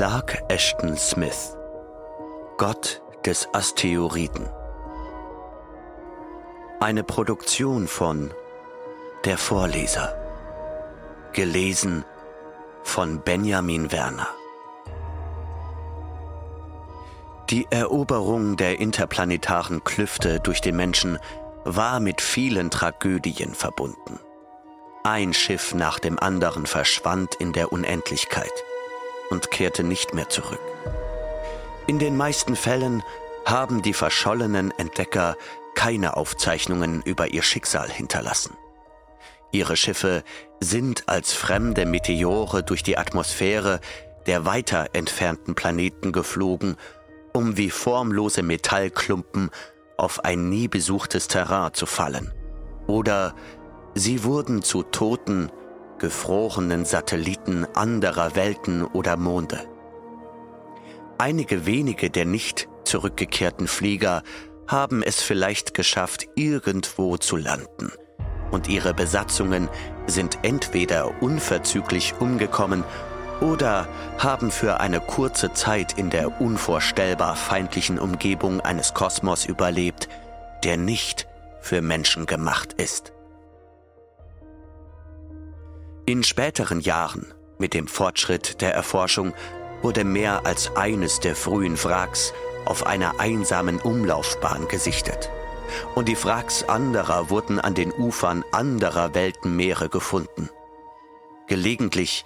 Clark Ashton Smith Gott des Asteroiden. Eine Produktion von Der Vorleser. Gelesen von Benjamin Werner. Die Eroberung der interplanetaren Klüfte durch den Menschen war mit vielen Tragödien verbunden. Ein Schiff nach dem anderen verschwand in der Unendlichkeit und kehrte nicht mehr zurück. In den meisten Fällen haben die verschollenen Entdecker keine Aufzeichnungen über ihr Schicksal hinterlassen. Ihre Schiffe sind als fremde Meteore durch die Atmosphäre der weiter entfernten Planeten geflogen, um wie formlose Metallklumpen auf ein nie besuchtes Terrain zu fallen. Oder sie wurden zu toten, gefrorenen Satelliten anderer Welten oder Monde. Einige wenige der nicht zurückgekehrten Flieger haben es vielleicht geschafft, irgendwo zu landen. Und ihre Besatzungen sind entweder unverzüglich umgekommen oder haben für eine kurze Zeit in der unvorstellbar feindlichen Umgebung eines Kosmos überlebt, der nicht für Menschen gemacht ist. In späteren Jahren, mit dem Fortschritt der Erforschung, wurde mehr als eines der frühen Wracks auf einer einsamen Umlaufbahn gesichtet. Und die Wracks anderer wurden an den Ufern anderer Weltenmeere gefunden. Gelegentlich,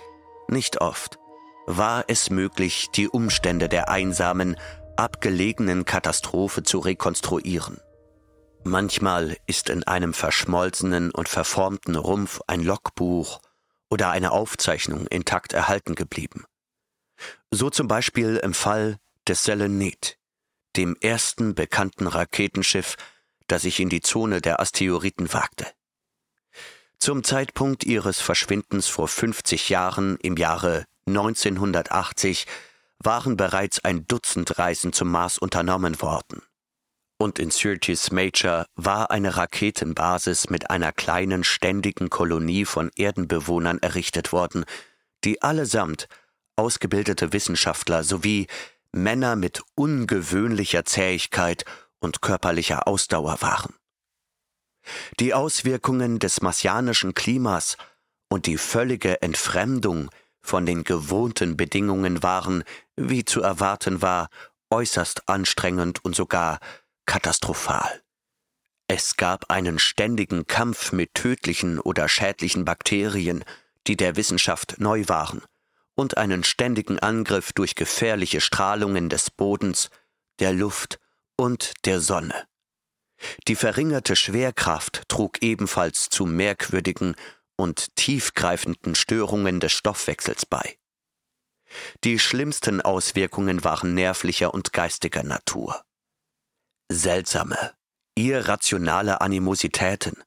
nicht oft, war es möglich, die Umstände der einsamen, abgelegenen Katastrophe zu rekonstruieren. Manchmal ist in einem verschmolzenen und verformten Rumpf ein Logbuch oder eine Aufzeichnung intakt erhalten geblieben. So zum Beispiel im Fall des Selenet, dem ersten bekannten Raketenschiff, das sich in die Zone der Asteroiden wagte. Zum Zeitpunkt ihres Verschwindens vor 50 Jahren im Jahre 1980 waren bereits ein Dutzend Reisen zum Mars unternommen worden und in Syrtis Major war eine Raketenbasis mit einer kleinen ständigen Kolonie von Erdenbewohnern errichtet worden, die allesamt ausgebildete Wissenschaftler sowie Männer mit ungewöhnlicher Zähigkeit und körperlicher Ausdauer waren. Die Auswirkungen des marsianischen Klimas und die völlige Entfremdung von den gewohnten Bedingungen waren, wie zu erwarten war, äußerst anstrengend und sogar katastrophal. Es gab einen ständigen Kampf mit tödlichen oder schädlichen Bakterien, die der Wissenschaft neu waren, und einen ständigen Angriff durch gefährliche Strahlungen des Bodens, der Luft und der Sonne. Die verringerte Schwerkraft trug ebenfalls zu merkwürdigen und tiefgreifenden Störungen des Stoffwechsels bei. Die schlimmsten Auswirkungen waren nervlicher und geistiger Natur seltsame, irrationale Animositäten,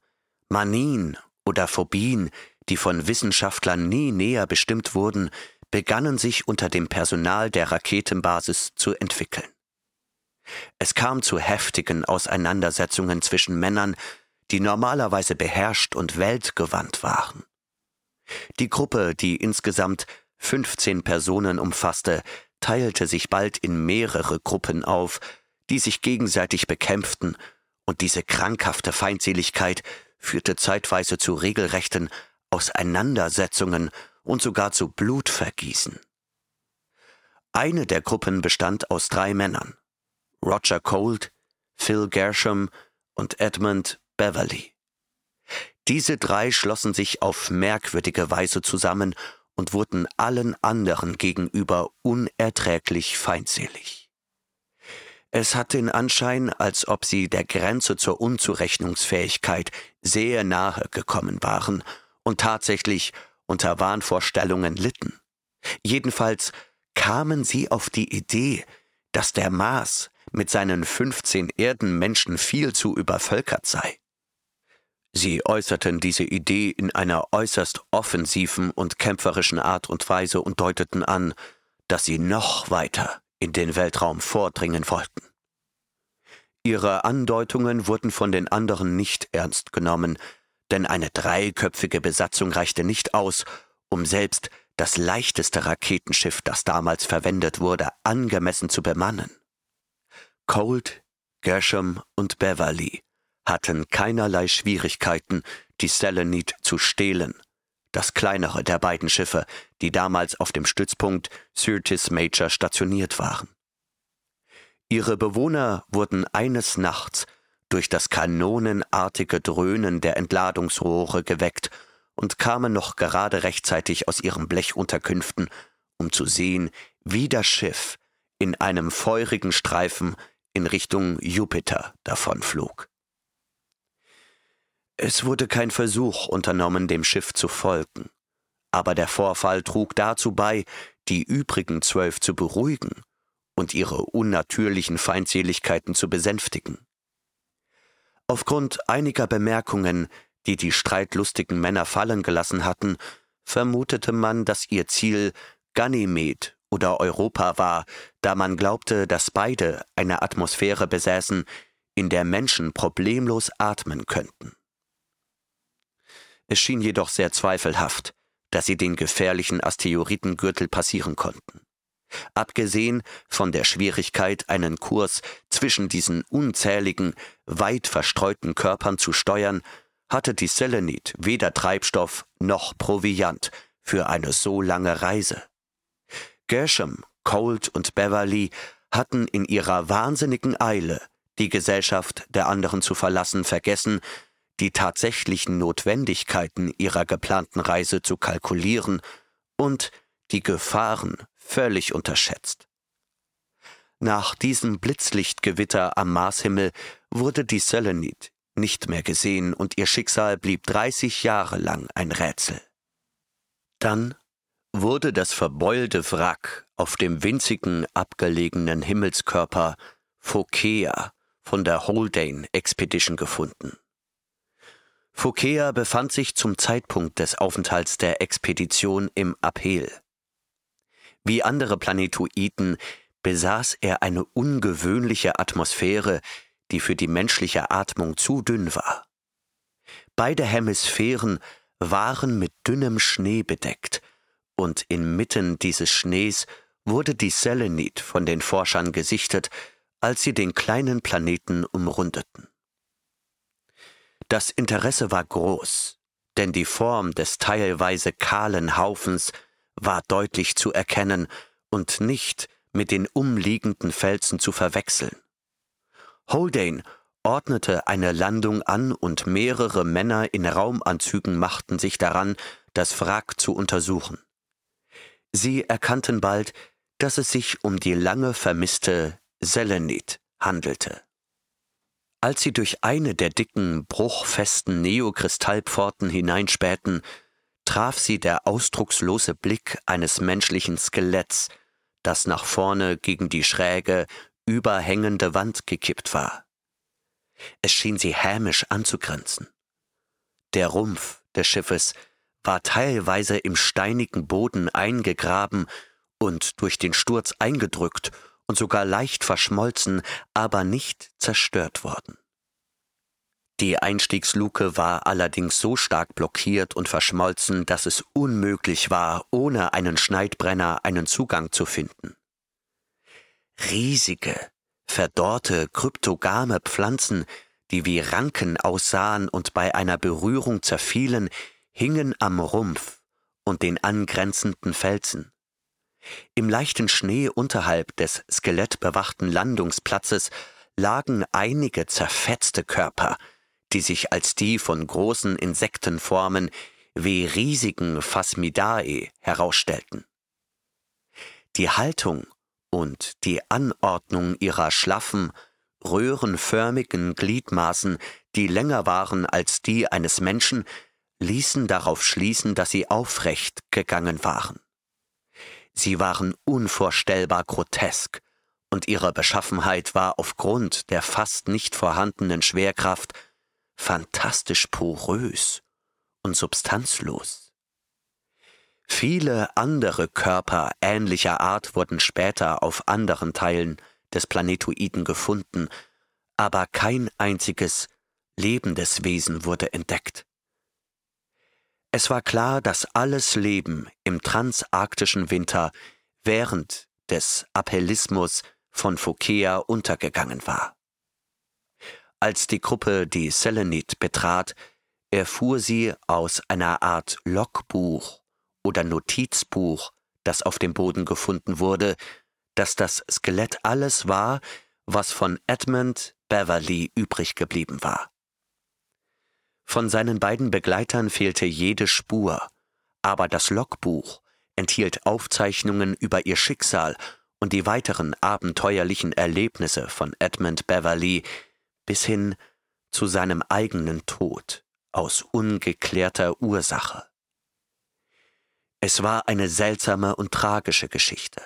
Manien oder Phobien, die von Wissenschaftlern nie näher bestimmt wurden, begannen sich unter dem Personal der Raketenbasis zu entwickeln. Es kam zu heftigen Auseinandersetzungen zwischen Männern, die normalerweise beherrscht und weltgewandt waren. Die Gruppe, die insgesamt 15 Personen umfasste, teilte sich bald in mehrere Gruppen auf, die sich gegenseitig bekämpften, und diese krankhafte Feindseligkeit führte zeitweise zu regelrechten Auseinandersetzungen und sogar zu Blutvergießen. Eine der Gruppen bestand aus drei Männern, Roger Colt, Phil Gershom und Edmund Beverly. Diese drei schlossen sich auf merkwürdige Weise zusammen und wurden allen anderen gegenüber unerträglich feindselig. Es hat den Anschein, als ob sie der Grenze zur Unzurechnungsfähigkeit sehr nahe gekommen waren und tatsächlich unter Wahnvorstellungen litten. Jedenfalls kamen sie auf die Idee, dass der Mars mit seinen 15 Erdenmenschen viel zu übervölkert sei. Sie äußerten diese Idee in einer äußerst offensiven und kämpferischen Art und Weise und deuteten an, dass sie noch weiter in den Weltraum vordringen wollten. Ihre Andeutungen wurden von den anderen nicht ernst genommen, denn eine dreiköpfige Besatzung reichte nicht aus, um selbst das leichteste Raketenschiff, das damals verwendet wurde, angemessen zu bemannen. Colt, Gershom und Beverly hatten keinerlei Schwierigkeiten, die Selenite zu stehlen, das kleinere der beiden Schiffe, die damals auf dem Stützpunkt Syrtis Major stationiert waren. Ihre Bewohner wurden eines Nachts durch das kanonenartige Dröhnen der Entladungsrohre geweckt und kamen noch gerade rechtzeitig aus ihren Blechunterkünften, um zu sehen, wie das Schiff in einem feurigen Streifen in Richtung Jupiter davonflog. Es wurde kein Versuch unternommen, dem Schiff zu folgen, aber der Vorfall trug dazu bei, die übrigen zwölf zu beruhigen und ihre unnatürlichen Feindseligkeiten zu besänftigen. Aufgrund einiger Bemerkungen, die die streitlustigen Männer fallen gelassen hatten, vermutete man, dass ihr Ziel Ganymed oder Europa war, da man glaubte, dass beide eine Atmosphäre besäßen, in der Menschen problemlos atmen könnten. Es schien jedoch sehr zweifelhaft, dass sie den gefährlichen Asteroidengürtel passieren konnten. Abgesehen von der Schwierigkeit, einen Kurs zwischen diesen unzähligen, weit verstreuten Körpern zu steuern, hatte die Selenit weder Treibstoff noch Proviant für eine so lange Reise. Gershom, Colt und Beverly hatten in ihrer wahnsinnigen Eile, die Gesellschaft der anderen zu verlassen, vergessen, die tatsächlichen Notwendigkeiten ihrer geplanten Reise zu kalkulieren und die Gefahren völlig unterschätzt. Nach diesem Blitzlichtgewitter am Marshimmel wurde die Selenit nicht mehr gesehen und ihr Schicksal blieb 30 Jahre lang ein Rätsel. Dann wurde das verbeulte Wrack auf dem winzigen abgelegenen Himmelskörper Phokea von der Haldane Expedition gefunden. Fouquet befand sich zum Zeitpunkt des Aufenthalts der Expedition im Aphel. Wie andere Planetoiden besaß er eine ungewöhnliche Atmosphäre, die für die menschliche Atmung zu dünn war. Beide Hemisphären waren mit dünnem Schnee bedeckt, und inmitten dieses Schnees wurde die Selenit von den Forschern gesichtet, als sie den kleinen Planeten umrundeten. Das Interesse war groß, denn die Form des teilweise kahlen Haufens war deutlich zu erkennen und nicht mit den umliegenden Felsen zu verwechseln. Haldane ordnete eine Landung an und mehrere Männer in Raumanzügen machten sich daran, das Wrack zu untersuchen. Sie erkannten bald, dass es sich um die lange vermisste Selenit handelte. Als sie durch eine der dicken, bruchfesten Neokristallpforten hineinspähten, traf sie der ausdruckslose Blick eines menschlichen Skeletts, das nach vorne gegen die schräge, überhängende Wand gekippt war. Es schien sie hämisch anzugrenzen. Der Rumpf des Schiffes war teilweise im steinigen Boden eingegraben und durch den Sturz eingedrückt und sogar leicht verschmolzen, aber nicht zerstört worden. Die Einstiegsluke war allerdings so stark blockiert und verschmolzen, dass es unmöglich war, ohne einen Schneidbrenner einen Zugang zu finden. Riesige, verdorrte, kryptogame Pflanzen, die wie Ranken aussahen und bei einer Berührung zerfielen, hingen am Rumpf und den angrenzenden Felsen. Im leichten Schnee unterhalb des skelettbewachten Landungsplatzes lagen einige zerfetzte Körper, die sich als die von großen Insektenformen wie riesigen Phasmidae herausstellten. Die Haltung und die Anordnung ihrer schlaffen, röhrenförmigen Gliedmaßen, die länger waren als die eines Menschen, ließen darauf schließen, dass sie aufrecht gegangen waren. Sie waren unvorstellbar grotesk, und ihre Beschaffenheit war aufgrund der fast nicht vorhandenen Schwerkraft fantastisch porös und substanzlos. Viele andere Körper ähnlicher Art wurden später auf anderen Teilen des Planetoiden gefunden, aber kein einziges lebendes Wesen wurde entdeckt. Es war klar, dass alles Leben im transarktischen Winter während des Appellismus von Phokea untergegangen war. Als die Gruppe die Selenit betrat, erfuhr sie aus einer Art Logbuch oder Notizbuch, das auf dem Boden gefunden wurde, dass das Skelett alles war, was von Edmund Beverly übrig geblieben war. Von seinen beiden Begleitern fehlte jede Spur, aber das Logbuch enthielt Aufzeichnungen über ihr Schicksal und die weiteren abenteuerlichen Erlebnisse von Edmund Beverly bis hin zu seinem eigenen Tod aus ungeklärter Ursache. Es war eine seltsame und tragische Geschichte.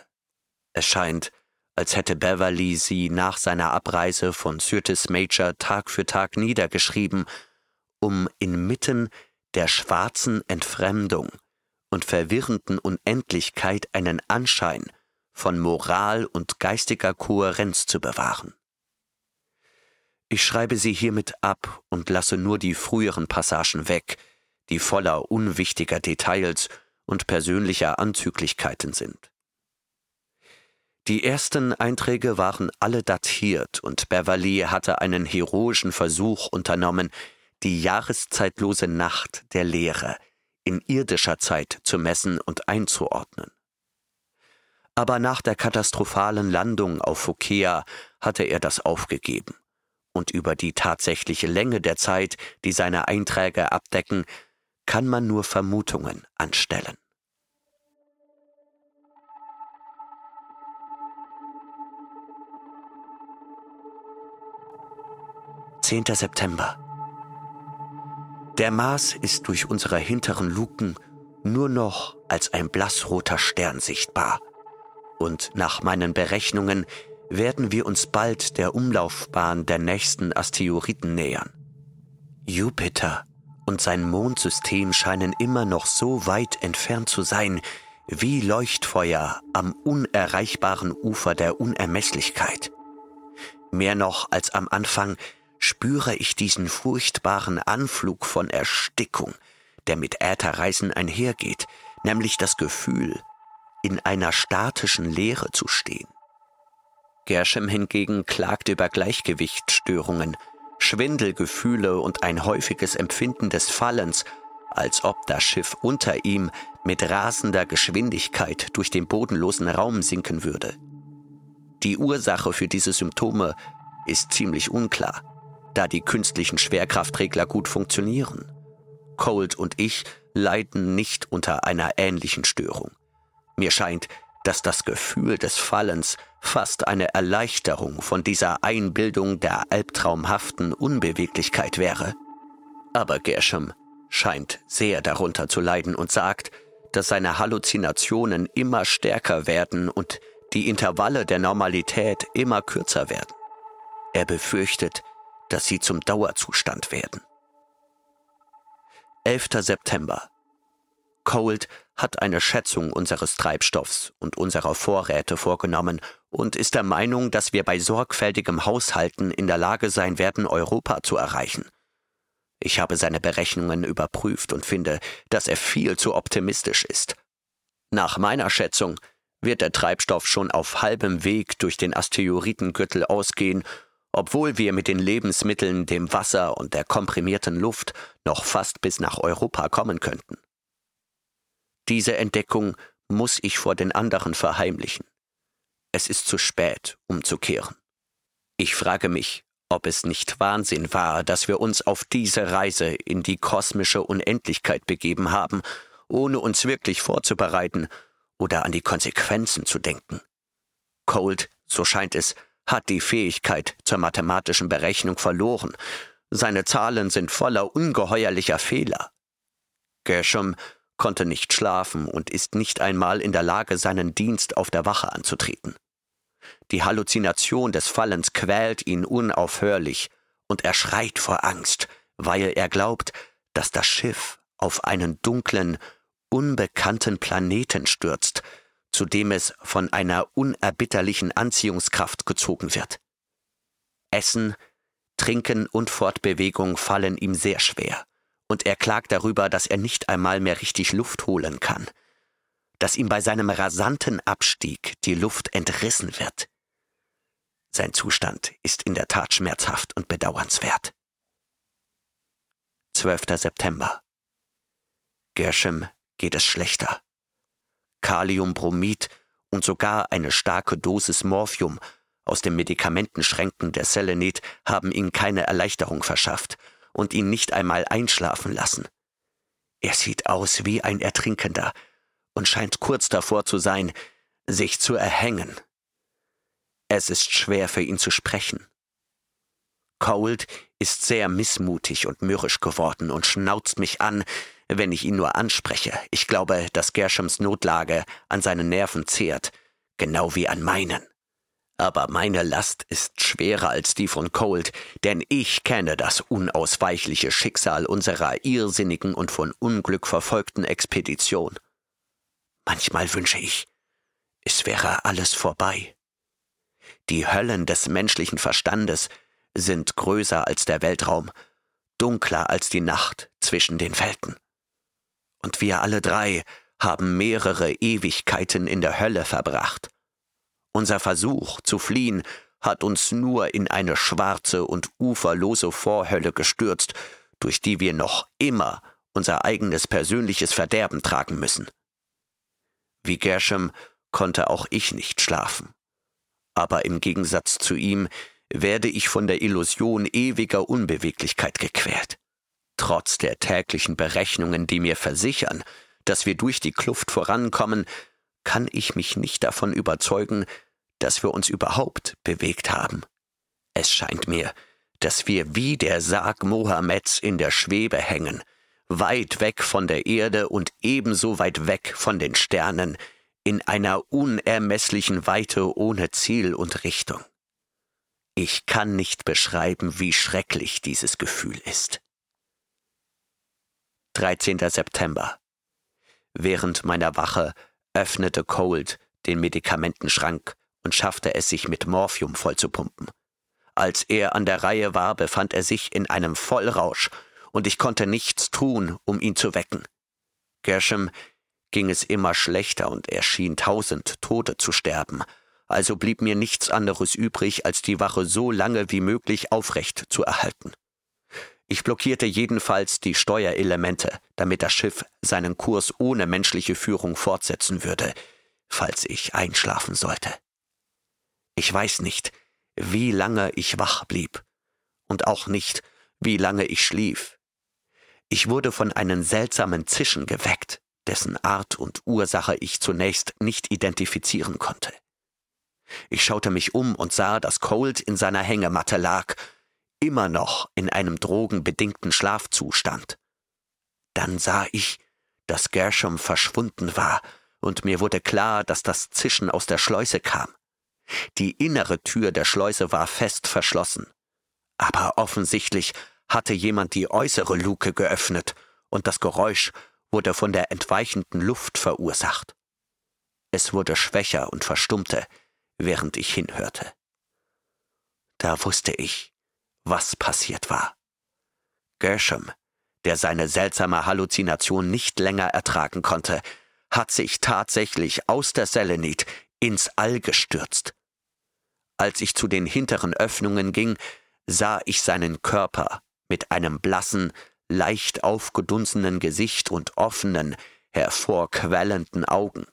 Es scheint, als hätte Beverly sie nach seiner Abreise von Syrtis Major Tag für Tag niedergeschrieben, um inmitten der schwarzen Entfremdung und verwirrenden Unendlichkeit einen Anschein von Moral und geistiger Kohärenz zu bewahren. Ich schreibe sie hiermit ab und lasse nur die früheren Passagen weg, die voller unwichtiger Details und persönlicher Anzüglichkeiten sind. Die ersten Einträge waren alle datiert und Beverly hatte einen heroischen Versuch unternommen, die jahreszeitlose Nacht der Lehre in irdischer Zeit zu messen und einzuordnen. Aber nach der katastrophalen Landung auf Fokea hatte er das aufgegeben, und über die tatsächliche Länge der Zeit, die seine Einträge abdecken, kann man nur Vermutungen anstellen. 10. September. Der Mars ist durch unsere hinteren Luken nur noch als ein blassroter Stern sichtbar. Und nach meinen Berechnungen werden wir uns bald der Umlaufbahn der nächsten Asteroiden nähern. Jupiter und sein Mondsystem scheinen immer noch so weit entfernt zu sein, wie Leuchtfeuer am unerreichbaren Ufer der Unermesslichkeit. Mehr noch als am Anfang spüre ich diesen furchtbaren Anflug von Erstickung, der mit Ätherreisen einhergeht, nämlich das Gefühl, in einer statischen Leere zu stehen. Gershom hingegen klagt über Gleichgewichtsstörungen, Schwindelgefühle und ein häufiges Empfinden des Fallens, als ob das Schiff unter ihm mit rasender Geschwindigkeit durch den bodenlosen Raum sinken würde. Die Ursache für diese Symptome ist ziemlich unklar da die künstlichen Schwerkraftregler gut funktionieren. Colt und ich leiden nicht unter einer ähnlichen Störung. Mir scheint, dass das Gefühl des Fallens fast eine Erleichterung von dieser Einbildung der albtraumhaften Unbeweglichkeit wäre. Aber Gershom scheint sehr darunter zu leiden und sagt, dass seine Halluzinationen immer stärker werden und die Intervalle der Normalität immer kürzer werden. Er befürchtet, dass sie zum Dauerzustand werden. 11. September. Cold hat eine Schätzung unseres Treibstoffs und unserer Vorräte vorgenommen und ist der Meinung, dass wir bei sorgfältigem Haushalten in der Lage sein werden, Europa zu erreichen. Ich habe seine Berechnungen überprüft und finde, dass er viel zu optimistisch ist. Nach meiner Schätzung wird der Treibstoff schon auf halbem Weg durch den Asteroidengürtel ausgehen obwohl wir mit den Lebensmitteln, dem Wasser und der komprimierten Luft noch fast bis nach Europa kommen könnten. Diese Entdeckung muss ich vor den anderen verheimlichen. Es ist zu spät, umzukehren. Ich frage mich, ob es nicht Wahnsinn war, dass wir uns auf diese Reise in die kosmische Unendlichkeit begeben haben, ohne uns wirklich vorzubereiten oder an die Konsequenzen zu denken. Cold, so scheint es, hat die Fähigkeit zur mathematischen Berechnung verloren. Seine Zahlen sind voller ungeheuerlicher Fehler. Gershom konnte nicht schlafen und ist nicht einmal in der Lage, seinen Dienst auf der Wache anzutreten. Die Halluzination des Fallens quält ihn unaufhörlich, und er schreit vor Angst, weil er glaubt, dass das Schiff auf einen dunklen, unbekannten Planeten stürzt, zu dem es von einer unerbitterlichen Anziehungskraft gezogen wird. Essen, Trinken und Fortbewegung fallen ihm sehr schwer, und er klagt darüber, dass er nicht einmal mehr richtig Luft holen kann, dass ihm bei seinem rasanten Abstieg die Luft entrissen wird. Sein Zustand ist in der Tat schmerzhaft und bedauernswert. 12. September. Gershom geht es schlechter. Kaliumbromid und sogar eine starke Dosis Morphium aus den Medikamentenschränken der Selenit haben ihm keine Erleichterung verschafft und ihn nicht einmal einschlafen lassen. Er sieht aus wie ein Ertrinkender und scheint kurz davor zu sein, sich zu erhängen. Es ist schwer für ihn zu sprechen. Cold ist sehr missmutig und mürrisch geworden und schnauzt mich an, wenn ich ihn nur anspreche. Ich glaube, dass Gershoms Notlage an seinen Nerven zehrt, genau wie an meinen. Aber meine Last ist schwerer als die von Cold, denn ich kenne das unausweichliche Schicksal unserer irrsinnigen und von Unglück verfolgten Expedition. Manchmal wünsche ich, es wäre alles vorbei. Die Höllen des menschlichen Verstandes sind größer als der Weltraum, dunkler als die Nacht zwischen den Welten. Und wir alle drei haben mehrere Ewigkeiten in der Hölle verbracht. Unser Versuch zu fliehen hat uns nur in eine schwarze und uferlose Vorhölle gestürzt, durch die wir noch immer unser eigenes persönliches Verderben tragen müssen. Wie Gershom konnte auch ich nicht schlafen. Aber im Gegensatz zu ihm werde ich von der Illusion ewiger Unbeweglichkeit gequält. Trotz der täglichen Berechnungen, die mir versichern, dass wir durch die Kluft vorankommen, kann ich mich nicht davon überzeugen, dass wir uns überhaupt bewegt haben. Es scheint mir, dass wir wie der Sarg Mohammeds in der Schwebe hängen, weit weg von der Erde und ebenso weit weg von den Sternen, in einer unermesslichen Weite ohne Ziel und Richtung. Ich kann nicht beschreiben, wie schrecklich dieses Gefühl ist. 13. September. Während meiner Wache öffnete Cold den Medikamentenschrank und schaffte es sich mit Morphium vollzupumpen. Als er an der Reihe war, befand er sich in einem Vollrausch, und ich konnte nichts tun, um ihn zu wecken. Gershom ging es immer schlechter und er schien tausend Tote zu sterben, also blieb mir nichts anderes übrig, als die Wache so lange wie möglich aufrecht zu erhalten. Ich blockierte jedenfalls die Steuerelemente, damit das Schiff seinen Kurs ohne menschliche Führung fortsetzen würde, falls ich einschlafen sollte. Ich weiß nicht, wie lange ich wach blieb und auch nicht, wie lange ich schlief. Ich wurde von einem seltsamen Zischen geweckt, dessen Art und Ursache ich zunächst nicht identifizieren konnte. Ich schaute mich um und sah, dass Cold in seiner Hängematte lag, immer noch in einem drogenbedingten Schlafzustand. Dann sah ich, dass Gershom verschwunden war, und mir wurde klar, dass das Zischen aus der Schleuse kam. Die innere Tür der Schleuse war fest verschlossen. Aber offensichtlich hatte jemand die äußere Luke geöffnet, und das Geräusch wurde von der entweichenden Luft verursacht. Es wurde schwächer und verstummte, während ich hinhörte. Da wusste ich, was passiert war. Gershom, der seine seltsame Halluzination nicht länger ertragen konnte, hat sich tatsächlich aus der Selenit ins All gestürzt. Als ich zu den hinteren Öffnungen ging, sah ich seinen Körper mit einem blassen, leicht aufgedunsenen Gesicht und offenen, hervorquellenden Augen.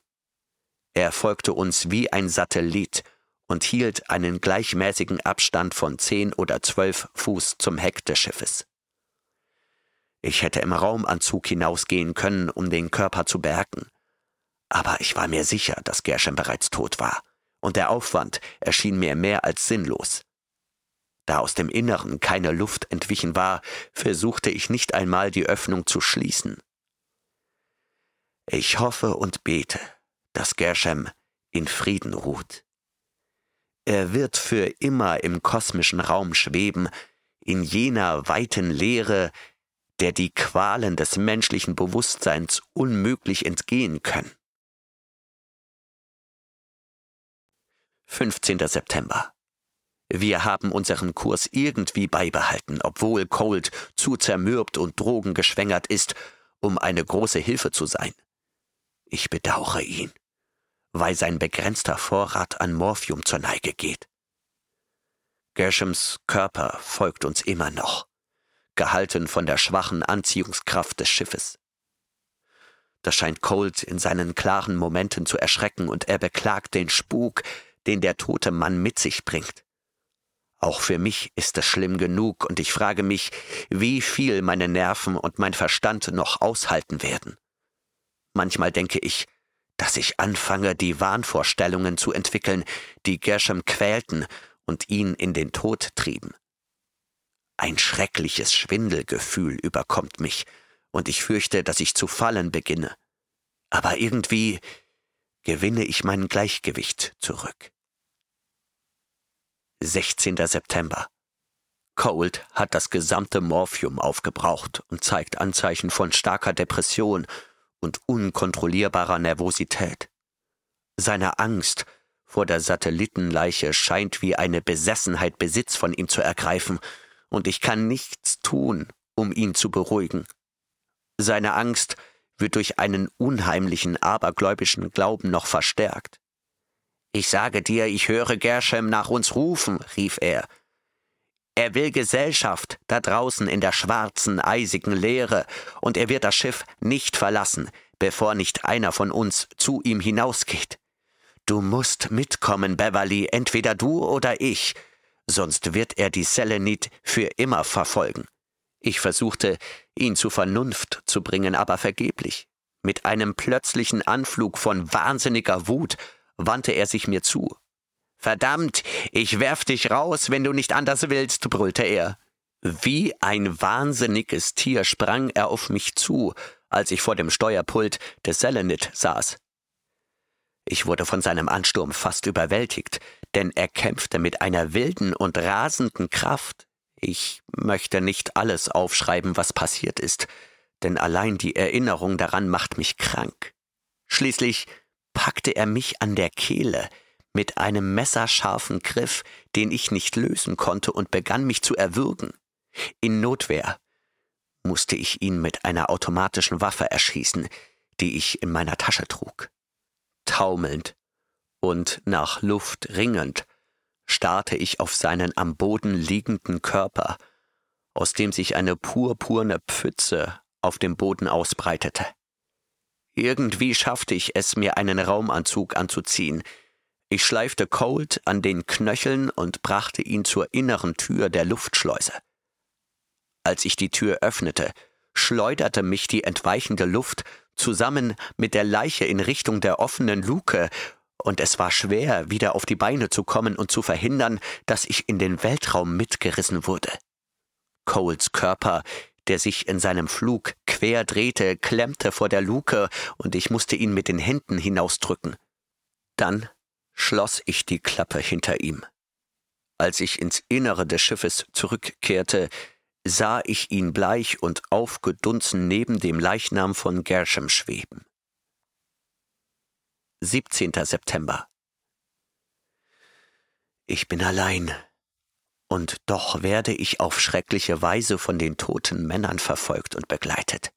Er folgte uns wie ein Satellit und hielt einen gleichmäßigen Abstand von zehn oder zwölf Fuß zum Heck des Schiffes. Ich hätte im Raumanzug hinausgehen können, um den Körper zu bergen, aber ich war mir sicher, dass Gershom bereits tot war, und der Aufwand erschien mir mehr als sinnlos. Da aus dem Inneren keine Luft entwichen war, versuchte ich nicht einmal die Öffnung zu schließen. Ich hoffe und bete, dass Gershom in Frieden ruht. Er wird für immer im kosmischen Raum schweben, in jener weiten Leere, der die Qualen des menschlichen Bewusstseins unmöglich entgehen können. 15. September. Wir haben unseren Kurs irgendwie beibehalten, obwohl Cold zu zermürbt und drogengeschwängert ist, um eine große Hilfe zu sein. Ich bedauere ihn, weil sein begrenzter Vorrat an Morphium zur Neige geht. Gershams Körper folgt uns immer noch, gehalten von der schwachen Anziehungskraft des Schiffes. Das scheint Colt in seinen klaren Momenten zu erschrecken und er beklagt den Spuk, den der tote Mann mit sich bringt. Auch für mich ist es schlimm genug und ich frage mich, wie viel meine Nerven und mein Verstand noch aushalten werden. Manchmal denke ich, dass ich anfange, die Wahnvorstellungen zu entwickeln, die Gershom quälten und ihn in den Tod trieben. Ein schreckliches Schwindelgefühl überkommt mich, und ich fürchte, dass ich zu fallen beginne. Aber irgendwie gewinne ich mein Gleichgewicht zurück. 16. September. Cold hat das gesamte Morphium aufgebraucht und zeigt Anzeichen von starker Depression und unkontrollierbarer Nervosität. Seine Angst vor der Satellitenleiche scheint wie eine Besessenheit Besitz von ihm zu ergreifen, und ich kann nichts tun, um ihn zu beruhigen. Seine Angst wird durch einen unheimlichen abergläubischen Glauben noch verstärkt. Ich sage dir, ich höre Gershom nach uns rufen, rief er. Er will Gesellschaft da draußen in der schwarzen, eisigen Leere, und er wird das Schiff nicht verlassen, bevor nicht einer von uns zu ihm hinausgeht. Du musst mitkommen, Beverly, entweder du oder ich, sonst wird er die Selenit für immer verfolgen. Ich versuchte, ihn zu Vernunft zu bringen, aber vergeblich. Mit einem plötzlichen Anflug von wahnsinniger Wut wandte er sich mir zu. Verdammt, ich werf dich raus, wenn du nicht anders willst, brüllte er. Wie ein wahnsinniges Tier sprang er auf mich zu, als ich vor dem Steuerpult des Selenit saß. Ich wurde von seinem Ansturm fast überwältigt, denn er kämpfte mit einer wilden und rasenden Kraft, ich möchte nicht alles aufschreiben, was passiert ist, denn allein die Erinnerung daran macht mich krank. Schließlich packte er mich an der Kehle mit einem messerscharfen Griff, den ich nicht lösen konnte, und begann mich zu erwürgen. In Notwehr musste ich ihn mit einer automatischen Waffe erschießen, die ich in meiner Tasche trug. Taumelnd und nach Luft ringend starrte ich auf seinen am Boden liegenden Körper, aus dem sich eine purpurne Pfütze auf dem Boden ausbreitete. Irgendwie schaffte ich es, mir einen Raumanzug anzuziehen. Ich schleifte Colt an den Knöcheln und brachte ihn zur inneren Tür der Luftschleuse. Als ich die Tür öffnete, schleuderte mich die entweichende Luft zusammen mit der Leiche in Richtung der offenen Luke und es war schwer, wieder auf die Beine zu kommen und zu verhindern, dass ich in den Weltraum mitgerissen wurde. Coles Körper, der sich in seinem Flug quer drehte, klemmte vor der Luke, und ich musste ihn mit den Händen hinausdrücken. Dann schloss ich die Klappe hinter ihm. Als ich ins Innere des Schiffes zurückkehrte, sah ich ihn bleich und aufgedunsen neben dem Leichnam von Gershom schweben. 17. September. Ich bin allein, und doch werde ich auf schreckliche Weise von den toten Männern verfolgt und begleitet.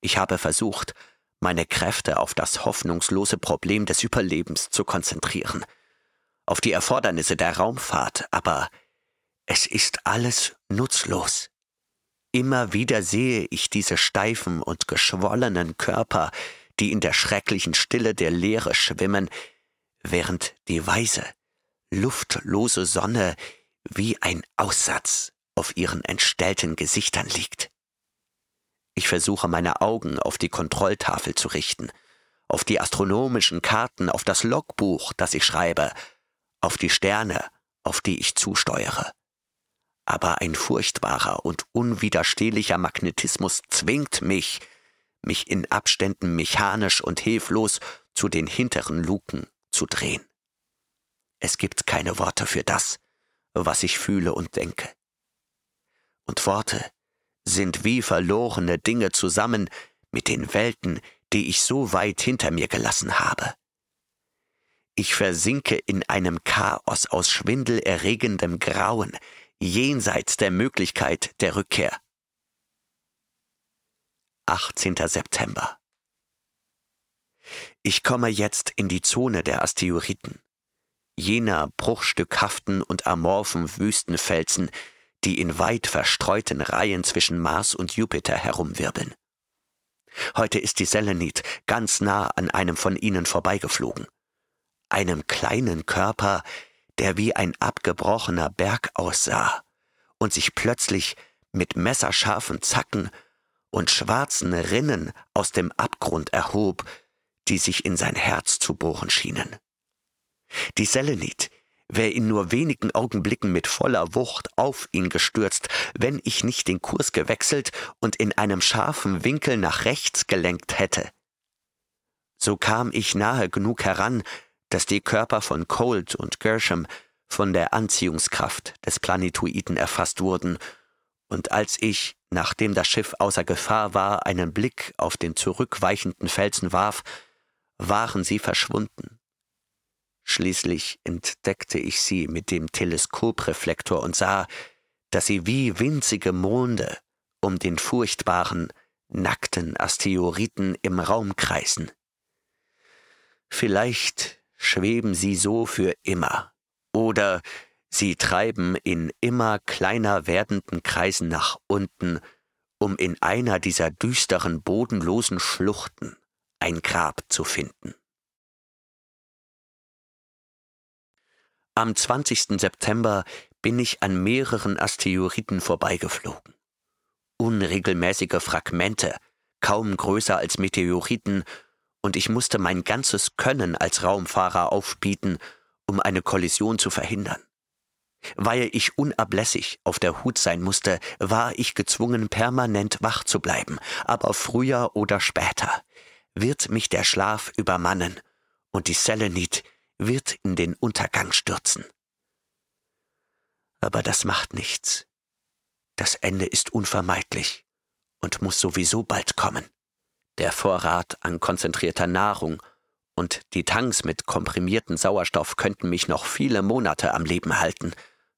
Ich habe versucht, meine Kräfte auf das hoffnungslose Problem des Überlebens zu konzentrieren, auf die Erfordernisse der Raumfahrt, aber es ist alles nutzlos. Immer wieder sehe ich diese steifen und geschwollenen Körper, die in der schrecklichen Stille der Leere schwimmen, während die weiße, luftlose Sonne wie ein Aussatz auf ihren entstellten Gesichtern liegt. Ich versuche meine Augen auf die Kontrolltafel zu richten, auf die astronomischen Karten, auf das Logbuch, das ich schreibe, auf die Sterne, auf die ich zusteuere. Aber ein furchtbarer und unwiderstehlicher Magnetismus zwingt mich, mich in Abständen mechanisch und hilflos zu den hinteren Luken zu drehen. Es gibt keine Worte für das, was ich fühle und denke. Und Worte sind wie verlorene Dinge zusammen mit den Welten, die ich so weit hinter mir gelassen habe. Ich versinke in einem Chaos aus schwindelerregendem Grauen, jenseits der Möglichkeit der Rückkehr. 18. September. Ich komme jetzt in die Zone der Asteroiden, jener bruchstückhaften und amorphen Wüstenfelsen, die in weit verstreuten Reihen zwischen Mars und Jupiter herumwirbeln. Heute ist die Selenit ganz nah an einem von ihnen vorbeigeflogen. Einem kleinen Körper, der wie ein abgebrochener Berg aussah und sich plötzlich mit messerscharfen Zacken und schwarzen Rinnen aus dem Abgrund erhob, die sich in sein Herz zu bohren schienen. Die Selenit wäre in nur wenigen Augenblicken mit voller Wucht auf ihn gestürzt, wenn ich nicht den Kurs gewechselt und in einem scharfen Winkel nach rechts gelenkt hätte. So kam ich nahe genug heran, dass die Körper von Colt und Gershom von der Anziehungskraft des Planetoiden erfasst wurden, und als ich, nachdem das Schiff außer Gefahr war, einen Blick auf den zurückweichenden Felsen warf, waren sie verschwunden. Schließlich entdeckte ich sie mit dem Teleskopreflektor und sah, dass sie wie winzige Monde um den furchtbaren, nackten Asteroiden im Raum kreisen. Vielleicht schweben sie so für immer, oder sie treiben in immer kleiner werdenden Kreisen nach unten, um in einer dieser düsteren, bodenlosen Schluchten ein Grab zu finden. Am 20. September bin ich an mehreren Asteroiden vorbeigeflogen. Unregelmäßige Fragmente, kaum größer als Meteoriten, und ich musste mein ganzes Können als Raumfahrer aufbieten, um eine Kollision zu verhindern. Weil ich unablässig auf der Hut sein musste, war ich gezwungen, permanent wach zu bleiben, aber früher oder später wird mich der Schlaf übermannen und die Selenit wird in den Untergang stürzen. Aber das macht nichts. Das Ende ist unvermeidlich und muss sowieso bald kommen. Der Vorrat an konzentrierter Nahrung und die Tanks mit komprimierten Sauerstoff könnten mich noch viele Monate am Leben halten,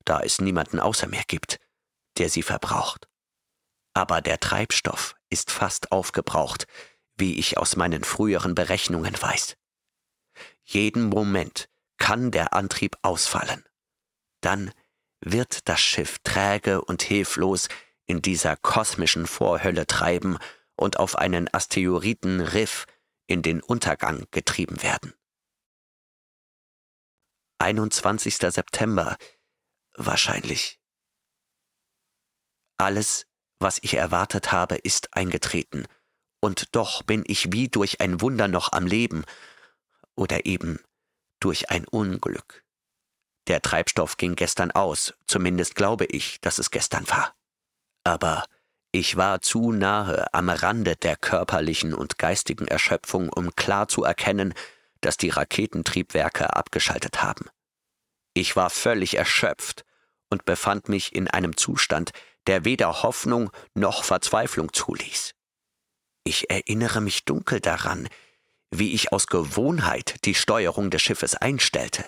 da es niemanden außer mir gibt, der sie verbraucht. Aber der Treibstoff ist fast aufgebraucht, wie ich aus meinen früheren Berechnungen weiß. Jeden Moment kann der Antrieb ausfallen. Dann wird das Schiff träge und hilflos in dieser kosmischen Vorhölle treiben und auf einen Asteroidenriff in den Untergang getrieben werden. 21. September wahrscheinlich. Alles, was ich erwartet habe, ist eingetreten, und doch bin ich wie durch ein Wunder noch am Leben oder eben durch ein Unglück. Der Treibstoff ging gestern aus, zumindest glaube ich, dass es gestern war. Aber ich war zu nahe am Rande der körperlichen und geistigen Erschöpfung, um klar zu erkennen, dass die Raketentriebwerke abgeschaltet haben. Ich war völlig erschöpft und befand mich in einem Zustand, der weder Hoffnung noch Verzweiflung zuließ. Ich erinnere mich dunkel daran, wie ich aus Gewohnheit die Steuerung des Schiffes einstellte.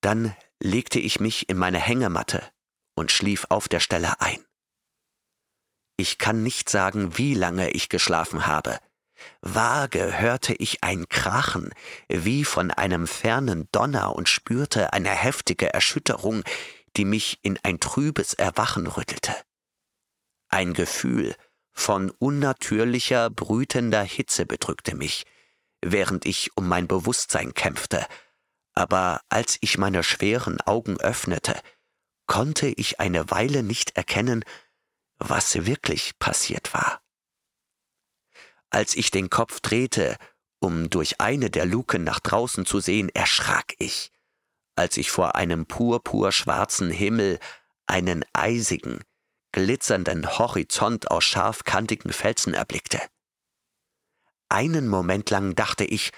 Dann legte ich mich in meine Hängematte und schlief auf der Stelle ein. Ich kann nicht sagen, wie lange ich geschlafen habe. Vage hörte ich ein Krachen wie von einem fernen Donner und spürte eine heftige Erschütterung, die mich in ein trübes Erwachen rüttelte. Ein Gefühl von unnatürlicher, brütender Hitze bedrückte mich, während ich um mein Bewusstsein kämpfte, aber als ich meine schweren Augen öffnete, konnte ich eine Weile nicht erkennen, was wirklich passiert war. Als ich den Kopf drehte, um durch eine der Luken nach draußen zu sehen, erschrak ich, als ich vor einem purpurschwarzen Himmel einen eisigen, glitzernden Horizont aus scharfkantigen Felsen erblickte. Einen Moment lang dachte ich,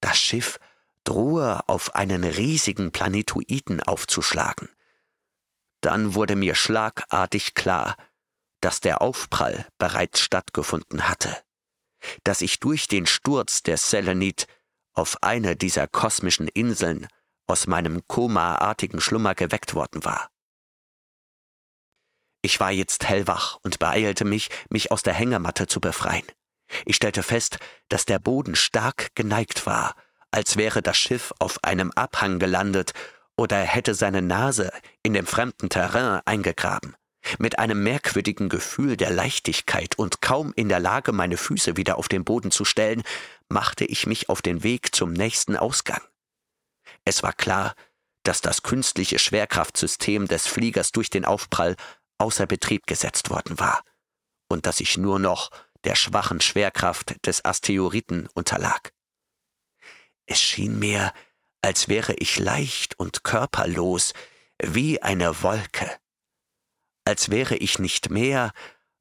das Schiff drohe auf einen riesigen Planetoiden aufzuschlagen. Dann wurde mir schlagartig klar, dass der Aufprall bereits stattgefunden hatte, dass ich durch den Sturz der Selenit auf eine dieser kosmischen Inseln aus meinem komaartigen Schlummer geweckt worden war. Ich war jetzt hellwach und beeilte mich, mich aus der Hängematte zu befreien. Ich stellte fest, dass der Boden stark geneigt war, als wäre das Schiff auf einem Abhang gelandet oder hätte seine Nase in dem fremden Terrain eingegraben. Mit einem merkwürdigen Gefühl der Leichtigkeit und kaum in der Lage, meine Füße wieder auf den Boden zu stellen, machte ich mich auf den Weg zum nächsten Ausgang. Es war klar, dass das künstliche Schwerkraftsystem des Fliegers durch den Aufprall außer Betrieb gesetzt worden war und dass ich nur noch der schwachen Schwerkraft des Asteroiden unterlag. Es schien mir, als wäre ich leicht und körperlos wie eine Wolke, als wäre ich nicht mehr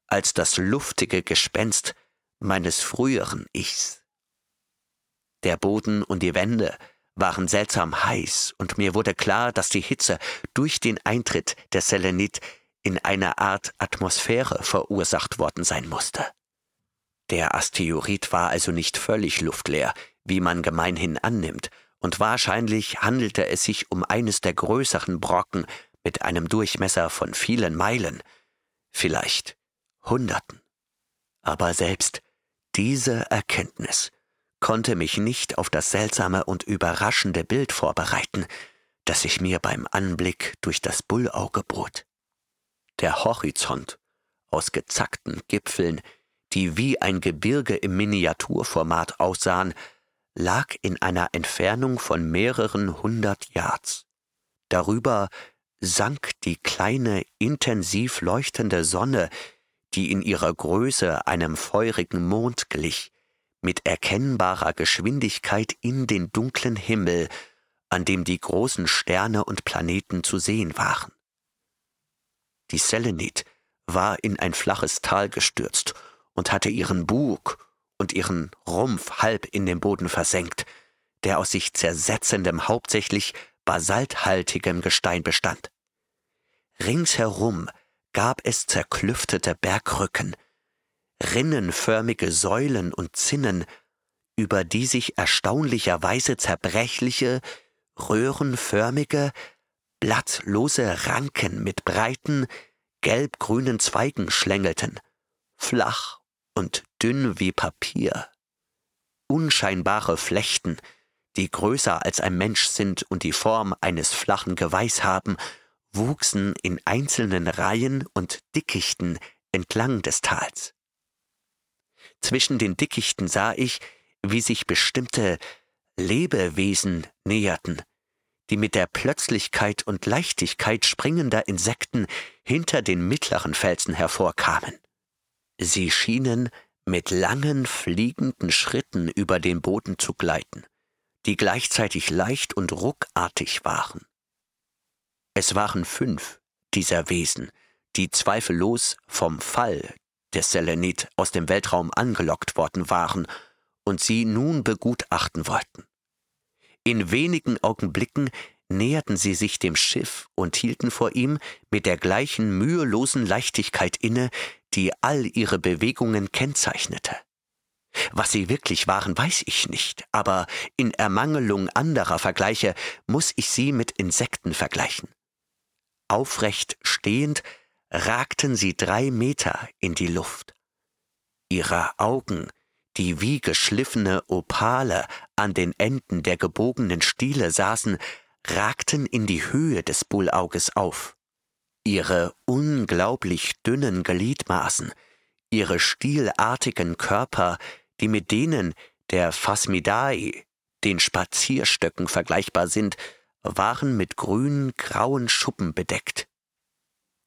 als das luftige Gespenst meines früheren Ichs. Der Boden und die Wände waren seltsam heiß, und mir wurde klar, dass die Hitze durch den Eintritt der Selenit in einer Art Atmosphäre verursacht worden sein musste. Der Asteroid war also nicht völlig luftleer, wie man gemeinhin annimmt, und wahrscheinlich handelte es sich um eines der größeren Brocken mit einem Durchmesser von vielen Meilen, vielleicht Hunderten. Aber selbst diese Erkenntnis konnte mich nicht auf das seltsame und überraschende Bild vorbereiten, das sich mir beim Anblick durch das Bullauge bot. Der Horizont aus gezackten Gipfeln, die wie ein Gebirge im Miniaturformat aussahen, lag in einer Entfernung von mehreren hundert Yards. Darüber sank die kleine, intensiv leuchtende Sonne, die in ihrer Größe einem feurigen Mond glich, mit erkennbarer Geschwindigkeit in den dunklen Himmel, an dem die großen Sterne und Planeten zu sehen waren. Die Selenit war in ein flaches Tal gestürzt und hatte ihren Bug und ihren Rumpf halb in den Boden versenkt, der aus sich zersetzendem, hauptsächlich basalthaltigem Gestein bestand. Ringsherum gab es zerklüftete Bergrücken, rinnenförmige Säulen und Zinnen, über die sich erstaunlicherweise zerbrechliche, röhrenförmige, blattlose Ranken mit breiten, gelbgrünen Zweigen schlängelten, flach und dünn wie Papier. Unscheinbare Flechten, die größer als ein Mensch sind und die Form eines flachen Geweihs haben, wuchsen in einzelnen Reihen und Dickichten entlang des Tals. Zwischen den Dickichten sah ich, wie sich bestimmte Lebewesen näherten, die mit der Plötzlichkeit und Leichtigkeit springender Insekten hinter den mittleren Felsen hervorkamen. Sie schienen mit langen fliegenden Schritten über den Boden zu gleiten, die gleichzeitig leicht und ruckartig waren. Es waren fünf dieser Wesen, die zweifellos vom Fall des Selenit aus dem Weltraum angelockt worden waren und sie nun begutachten wollten. In wenigen Augenblicken näherten sie sich dem Schiff und hielten vor ihm mit der gleichen mühelosen Leichtigkeit inne, die all ihre Bewegungen kennzeichnete. Was sie wirklich waren, weiß ich nicht, aber in Ermangelung anderer Vergleiche muss ich sie mit Insekten vergleichen. Aufrecht stehend ragten sie drei Meter in die Luft. Ihre Augen die wie geschliffene Opale an den Enden der gebogenen Stiele saßen, ragten in die Höhe des Bullauges auf. Ihre unglaublich dünnen Gliedmaßen, ihre stielartigen Körper, die mit denen der Phasmidae, den Spazierstöcken vergleichbar sind, waren mit grün grauen Schuppen bedeckt.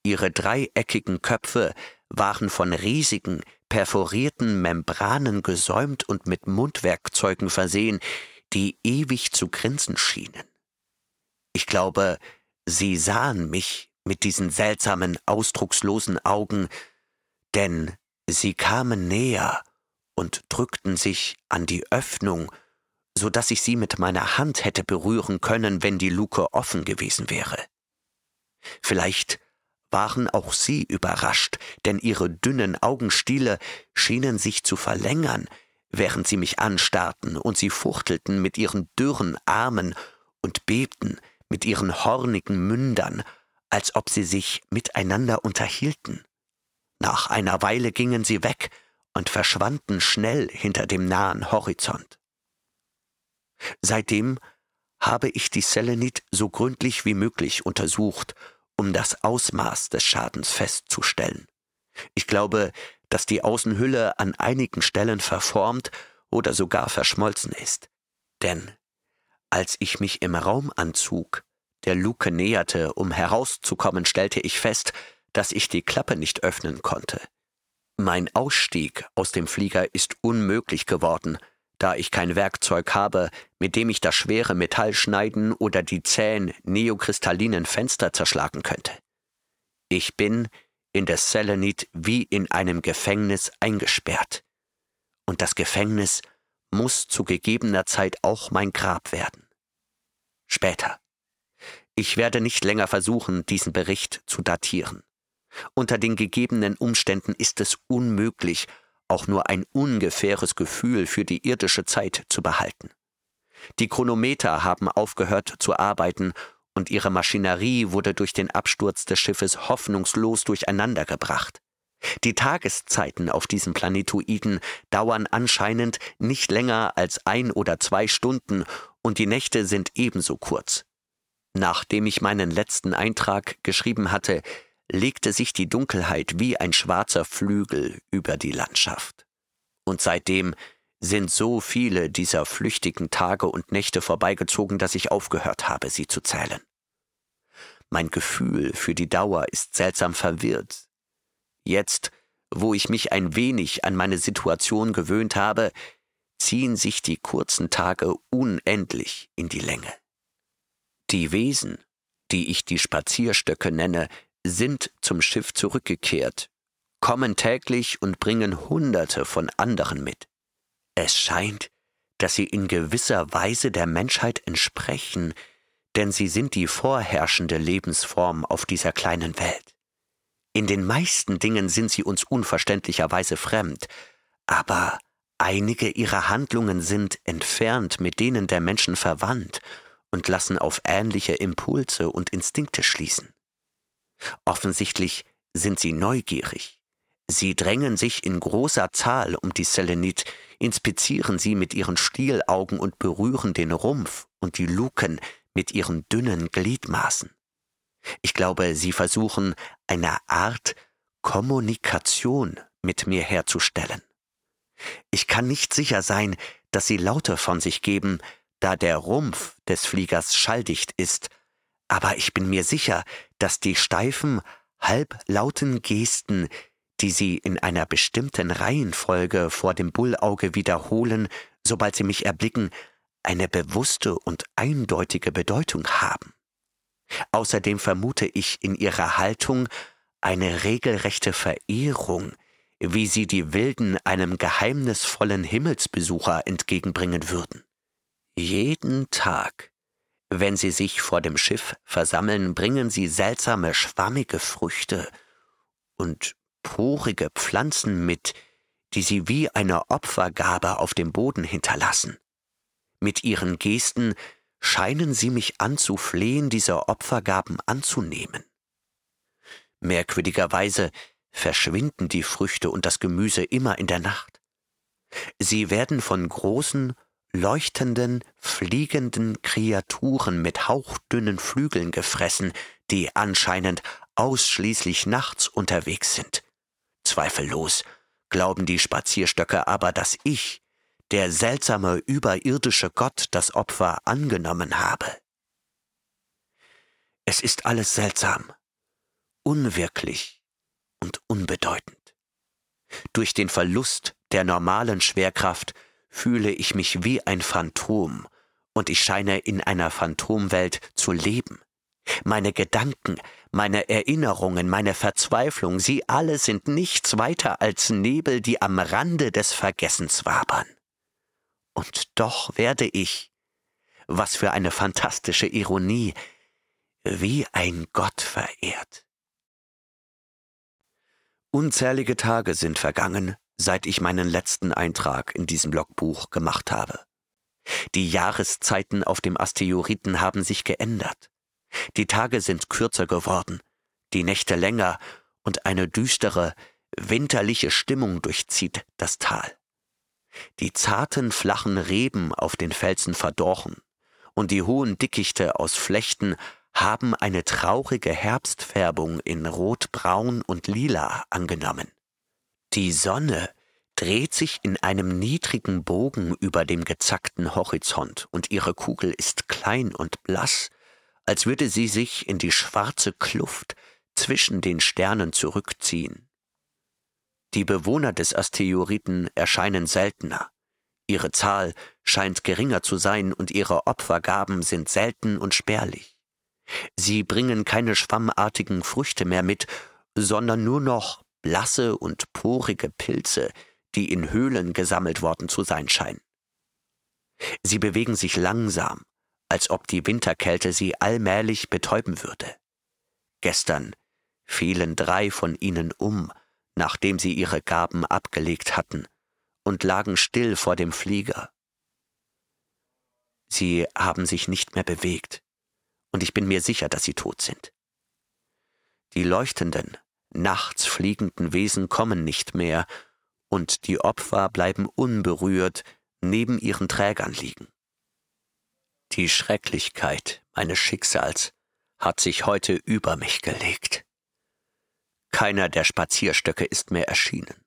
Ihre dreieckigen Köpfe waren von riesigen, perforierten Membranen gesäumt und mit Mundwerkzeugen versehen, die ewig zu grinsen schienen. Ich glaube, sie sahen mich mit diesen seltsamen, ausdruckslosen Augen, denn sie kamen näher und drückten sich an die Öffnung, so dass ich sie mit meiner Hand hätte berühren können, wenn die Luke offen gewesen wäre. Vielleicht waren auch sie überrascht, denn ihre dünnen Augenstiele schienen sich zu verlängern, während sie mich anstarrten und sie fuchtelten mit ihren dürren Armen und bebten mit ihren hornigen Mündern, als ob sie sich miteinander unterhielten. Nach einer Weile gingen sie weg und verschwanden schnell hinter dem nahen Horizont. Seitdem habe ich die Selenit so gründlich wie möglich untersucht, um das Ausmaß des Schadens festzustellen. Ich glaube, dass die Außenhülle an einigen Stellen verformt oder sogar verschmolzen ist. Denn als ich mich im Raumanzug der Luke näherte, um herauszukommen, stellte ich fest, dass ich die Klappe nicht öffnen konnte. Mein Ausstieg aus dem Flieger ist unmöglich geworden, da ich kein Werkzeug habe, mit dem ich das schwere Metall schneiden oder die zähen, neokristallinen Fenster zerschlagen könnte. Ich bin in der Selenit wie in einem Gefängnis eingesperrt. Und das Gefängnis muss zu gegebener Zeit auch mein Grab werden. Später. Ich werde nicht länger versuchen, diesen Bericht zu datieren. Unter den gegebenen Umständen ist es unmöglich, auch nur ein ungefähres Gefühl für die irdische Zeit zu behalten. Die Chronometer haben aufgehört zu arbeiten und ihre Maschinerie wurde durch den Absturz des Schiffes hoffnungslos durcheinandergebracht. Die Tageszeiten auf diesem Planetoiden dauern anscheinend nicht länger als ein oder zwei Stunden und die Nächte sind ebenso kurz. Nachdem ich meinen letzten Eintrag geschrieben hatte, legte sich die Dunkelheit wie ein schwarzer Flügel über die Landschaft. Und seitdem sind so viele dieser flüchtigen Tage und Nächte vorbeigezogen, dass ich aufgehört habe, sie zu zählen. Mein Gefühl für die Dauer ist seltsam verwirrt. Jetzt, wo ich mich ein wenig an meine Situation gewöhnt habe, ziehen sich die kurzen Tage unendlich in die Länge. Die Wesen, die ich die Spazierstöcke nenne, sind zum Schiff zurückgekehrt, kommen täglich und bringen Hunderte von anderen mit. Es scheint, dass sie in gewisser Weise der Menschheit entsprechen, denn sie sind die vorherrschende Lebensform auf dieser kleinen Welt. In den meisten Dingen sind sie uns unverständlicherweise fremd, aber einige ihrer Handlungen sind entfernt mit denen der Menschen verwandt und lassen auf ähnliche Impulse und Instinkte schließen. Offensichtlich sind sie neugierig, Sie drängen sich in großer Zahl um die Selenit, inspizieren sie mit ihren Stielaugen und berühren den Rumpf und die Luken mit ihren dünnen Gliedmaßen. Ich glaube, sie versuchen eine Art Kommunikation mit mir herzustellen. Ich kann nicht sicher sein, dass sie Laute von sich geben, da der Rumpf des Fliegers schalldicht ist, aber ich bin mir sicher, dass die steifen, halblauten Gesten, die sie in einer bestimmten Reihenfolge vor dem Bullauge wiederholen, sobald sie mich erblicken, eine bewusste und eindeutige Bedeutung haben. Außerdem vermute ich in ihrer Haltung eine regelrechte Verehrung, wie sie die Wilden einem geheimnisvollen Himmelsbesucher entgegenbringen würden. Jeden Tag, wenn sie sich vor dem Schiff versammeln, bringen sie seltsame schwammige Früchte und porige Pflanzen mit, die sie wie eine Opfergabe auf dem Boden hinterlassen. Mit ihren Gesten scheinen sie mich anzuflehen, diese Opfergaben anzunehmen. Merkwürdigerweise verschwinden die Früchte und das Gemüse immer in der Nacht. Sie werden von großen, leuchtenden, fliegenden Kreaturen mit hauchdünnen Flügeln gefressen, die anscheinend ausschließlich nachts unterwegs sind. Zweifellos glauben die Spazierstöcke aber, dass ich, der seltsame überirdische Gott, das Opfer angenommen habe. Es ist alles seltsam, unwirklich und unbedeutend. Durch den Verlust der normalen Schwerkraft fühle ich mich wie ein Phantom, und ich scheine in einer Phantomwelt zu leben. Meine Gedanken, meine Erinnerungen, meine Verzweiflung, sie alle sind nichts weiter als Nebel, die am Rande des Vergessens wabern. Und doch werde ich, was für eine fantastische Ironie, wie ein Gott verehrt. Unzählige Tage sind vergangen, seit ich meinen letzten Eintrag in diesem Logbuch gemacht habe. Die Jahreszeiten auf dem Asteroiden haben sich geändert. Die Tage sind kürzer geworden, die Nächte länger und eine düstere, winterliche Stimmung durchzieht das Tal. Die zarten, flachen Reben auf den Felsen verdorren und die hohen Dickichte aus Flechten haben eine traurige Herbstfärbung in Rot, Braun und Lila angenommen. Die Sonne dreht sich in einem niedrigen Bogen über dem gezackten Horizont, und ihre Kugel ist klein und blass, als würde sie sich in die schwarze Kluft zwischen den Sternen zurückziehen. Die Bewohner des Asteroiden erscheinen seltener. Ihre Zahl scheint geringer zu sein und ihre Opfergaben sind selten und spärlich. Sie bringen keine schwammartigen Früchte mehr mit, sondern nur noch blasse und porige Pilze, die in Höhlen gesammelt worden zu sein scheinen. Sie bewegen sich langsam, als ob die Winterkälte sie allmählich betäuben würde. Gestern fielen drei von ihnen um, nachdem sie ihre Gaben abgelegt hatten, und lagen still vor dem Flieger. Sie haben sich nicht mehr bewegt, und ich bin mir sicher, dass sie tot sind. Die leuchtenden, nachts fliegenden Wesen kommen nicht mehr, und die Opfer bleiben unberührt neben ihren Trägern liegen. Die Schrecklichkeit meines Schicksals hat sich heute über mich gelegt. Keiner der Spazierstöcke ist mehr erschienen.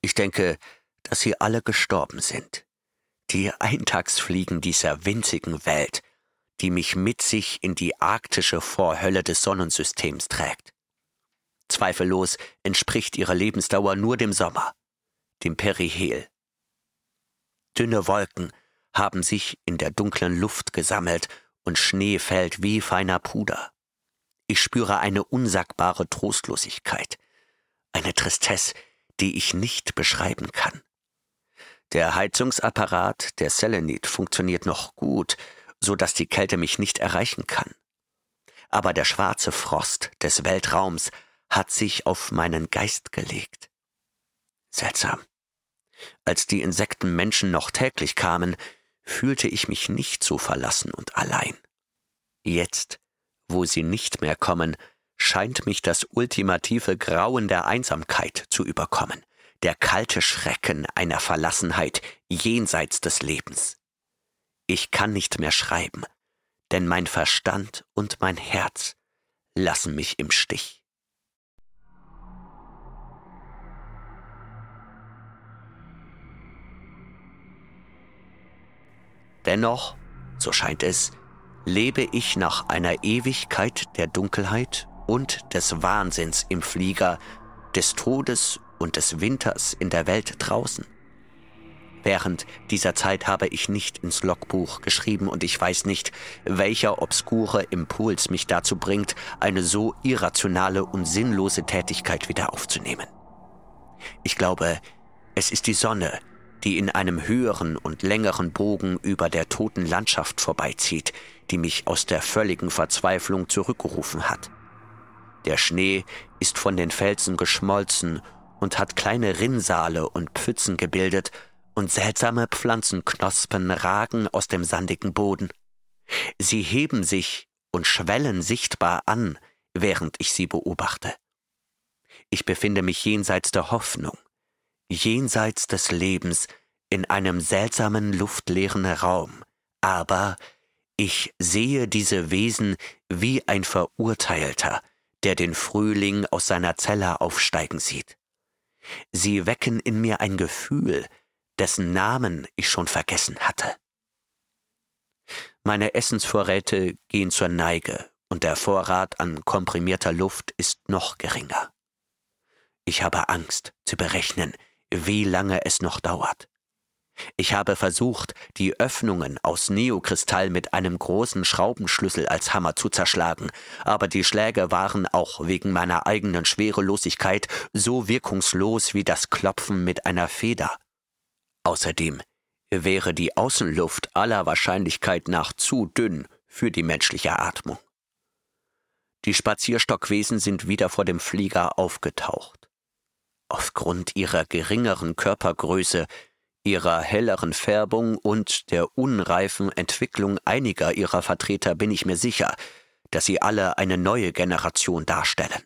Ich denke, dass sie alle gestorben sind. Die Eintagsfliegen dieser winzigen Welt, die mich mit sich in die arktische Vorhölle des Sonnensystems trägt. Zweifellos entspricht ihre Lebensdauer nur dem Sommer, dem Perihel. Dünne Wolken haben sich in der dunklen Luft gesammelt und Schnee fällt wie feiner Puder. Ich spüre eine unsagbare Trostlosigkeit, eine Tristesse, die ich nicht beschreiben kann. Der Heizungsapparat der Selenit funktioniert noch gut, so dass die Kälte mich nicht erreichen kann. Aber der schwarze Frost des Weltraums hat sich auf meinen Geist gelegt. Seltsam. Als die Insektenmenschen noch täglich kamen, fühlte ich mich nicht so verlassen und allein. Jetzt, wo sie nicht mehr kommen, scheint mich das ultimative Grauen der Einsamkeit zu überkommen, der kalte Schrecken einer Verlassenheit jenseits des Lebens. Ich kann nicht mehr schreiben, denn mein Verstand und mein Herz lassen mich im Stich. Dennoch, so scheint es, lebe ich nach einer Ewigkeit der Dunkelheit und des Wahnsinns im Flieger, des Todes und des Winters in der Welt draußen. Während dieser Zeit habe ich nicht ins Logbuch geschrieben und ich weiß nicht, welcher obskure Impuls mich dazu bringt, eine so irrationale und sinnlose Tätigkeit wieder aufzunehmen. Ich glaube, es ist die Sonne, die in einem höheren und längeren Bogen über der toten Landschaft vorbeizieht, die mich aus der völligen Verzweiflung zurückgerufen hat. Der Schnee ist von den Felsen geschmolzen und hat kleine Rinnsale und Pfützen gebildet, und seltsame Pflanzenknospen ragen aus dem sandigen Boden. Sie heben sich und schwellen sichtbar an, während ich sie beobachte. Ich befinde mich jenseits der Hoffnung, jenseits des Lebens, in einem seltsamen luftleeren Raum, aber ich sehe diese Wesen wie ein Verurteilter, der den Frühling aus seiner Zelle aufsteigen sieht. Sie wecken in mir ein Gefühl, dessen Namen ich schon vergessen hatte. Meine Essensvorräte gehen zur Neige und der Vorrat an komprimierter Luft ist noch geringer. Ich habe Angst zu berechnen, wie lange es noch dauert. Ich habe versucht, die Öffnungen aus Neokristall mit einem großen Schraubenschlüssel als Hammer zu zerschlagen, aber die Schläge waren auch wegen meiner eigenen Schwerelosigkeit so wirkungslos wie das Klopfen mit einer Feder. Außerdem wäre die Außenluft aller Wahrscheinlichkeit nach zu dünn für die menschliche Atmung. Die Spazierstockwesen sind wieder vor dem Flieger aufgetaucht. Aufgrund ihrer geringeren Körpergröße, ihrer helleren Färbung und der unreifen Entwicklung einiger ihrer Vertreter bin ich mir sicher, dass sie alle eine neue Generation darstellen.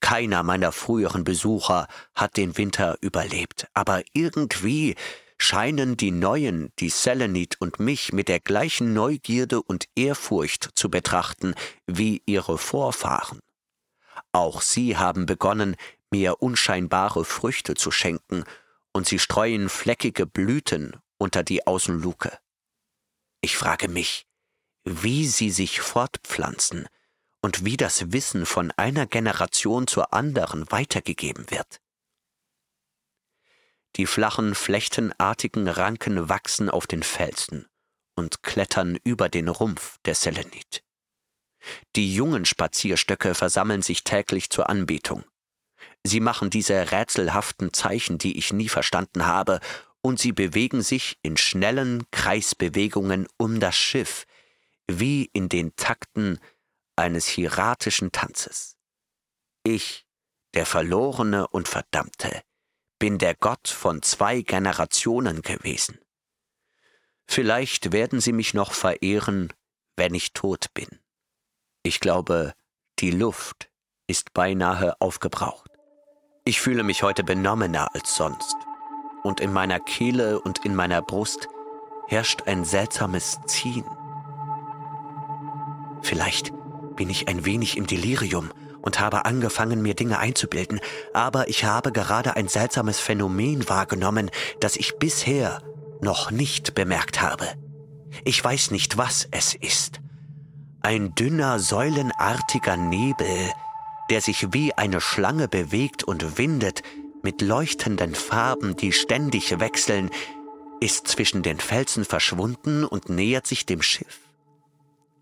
Keiner meiner früheren Besucher hat den Winter überlebt, aber irgendwie scheinen die Neuen, die Selenit und mich mit der gleichen Neugierde und Ehrfurcht zu betrachten wie ihre Vorfahren. Auch sie haben begonnen, mir unscheinbare Früchte zu schenken, und sie streuen fleckige Blüten unter die Außenluke. Ich frage mich, wie sie sich fortpflanzen und wie das Wissen von einer Generation zur anderen weitergegeben wird. Die flachen, flechtenartigen Ranken wachsen auf den Felsen und klettern über den Rumpf der Selenit. Die jungen Spazierstöcke versammeln sich täglich zur Anbetung. Sie machen diese rätselhaften Zeichen, die ich nie verstanden habe, und sie bewegen sich in schnellen Kreisbewegungen um das Schiff, wie in den Takten eines hieratischen Tanzes. Ich, der Verlorene und Verdammte, bin der Gott von zwei Generationen gewesen. Vielleicht werden sie mich noch verehren, wenn ich tot bin. Ich glaube, die Luft ist beinahe aufgebraucht. Ich fühle mich heute benommener als sonst, und in meiner Kehle und in meiner Brust herrscht ein seltsames Ziehen. Vielleicht bin ich ein wenig im Delirium und habe angefangen, mir Dinge einzubilden, aber ich habe gerade ein seltsames Phänomen wahrgenommen, das ich bisher noch nicht bemerkt habe. Ich weiß nicht, was es ist, ein dünner, säulenartiger Nebel, der sich wie eine Schlange bewegt und windet, mit leuchtenden Farben, die ständig wechseln, ist zwischen den Felsen verschwunden und nähert sich dem Schiff.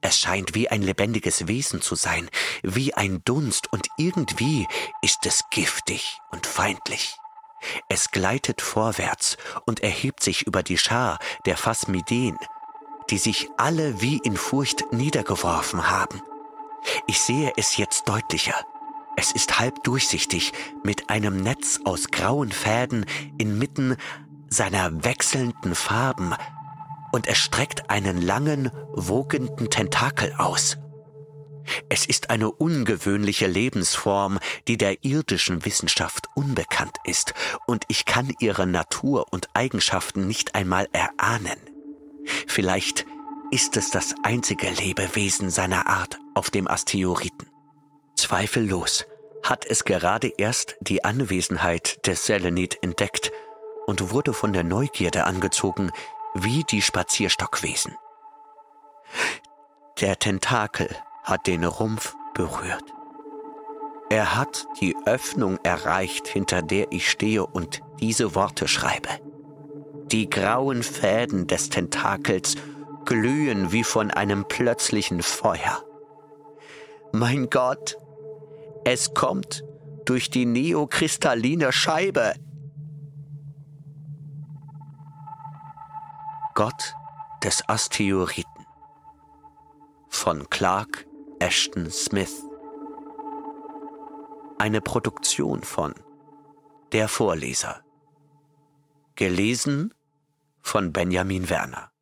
Es scheint wie ein lebendiges Wesen zu sein, wie ein Dunst, und irgendwie ist es giftig und feindlich. Es gleitet vorwärts und erhebt sich über die Schar der Phasmiden, die sich alle wie in Furcht niedergeworfen haben. Ich sehe es jetzt deutlicher. Es ist halb durchsichtig, mit einem Netz aus grauen Fäden inmitten seiner wechselnden Farben, und es streckt einen langen, wogenden Tentakel aus. Es ist eine ungewöhnliche Lebensform, die der irdischen Wissenschaft unbekannt ist, und ich kann ihre Natur und Eigenschaften nicht einmal erahnen. Vielleicht ist es das einzige Lebewesen seiner Art auf dem Asteroiden. Zweifellos hat es gerade erst die Anwesenheit des Selenit entdeckt und wurde von der Neugierde angezogen, wie die Spazierstockwesen. Der Tentakel hat den Rumpf berührt. Er hat die Öffnung erreicht, hinter der ich stehe und diese Worte schreibe. Die grauen Fäden des Tentakels glühen wie von einem plötzlichen Feuer. Mein Gott, es kommt durch die neokristalline Scheibe. Gott des Asteroiden von Clark Ashton Smith. Eine Produktion von Der Vorleser. Gelesen von Benjamin Werner.